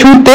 ছুটতে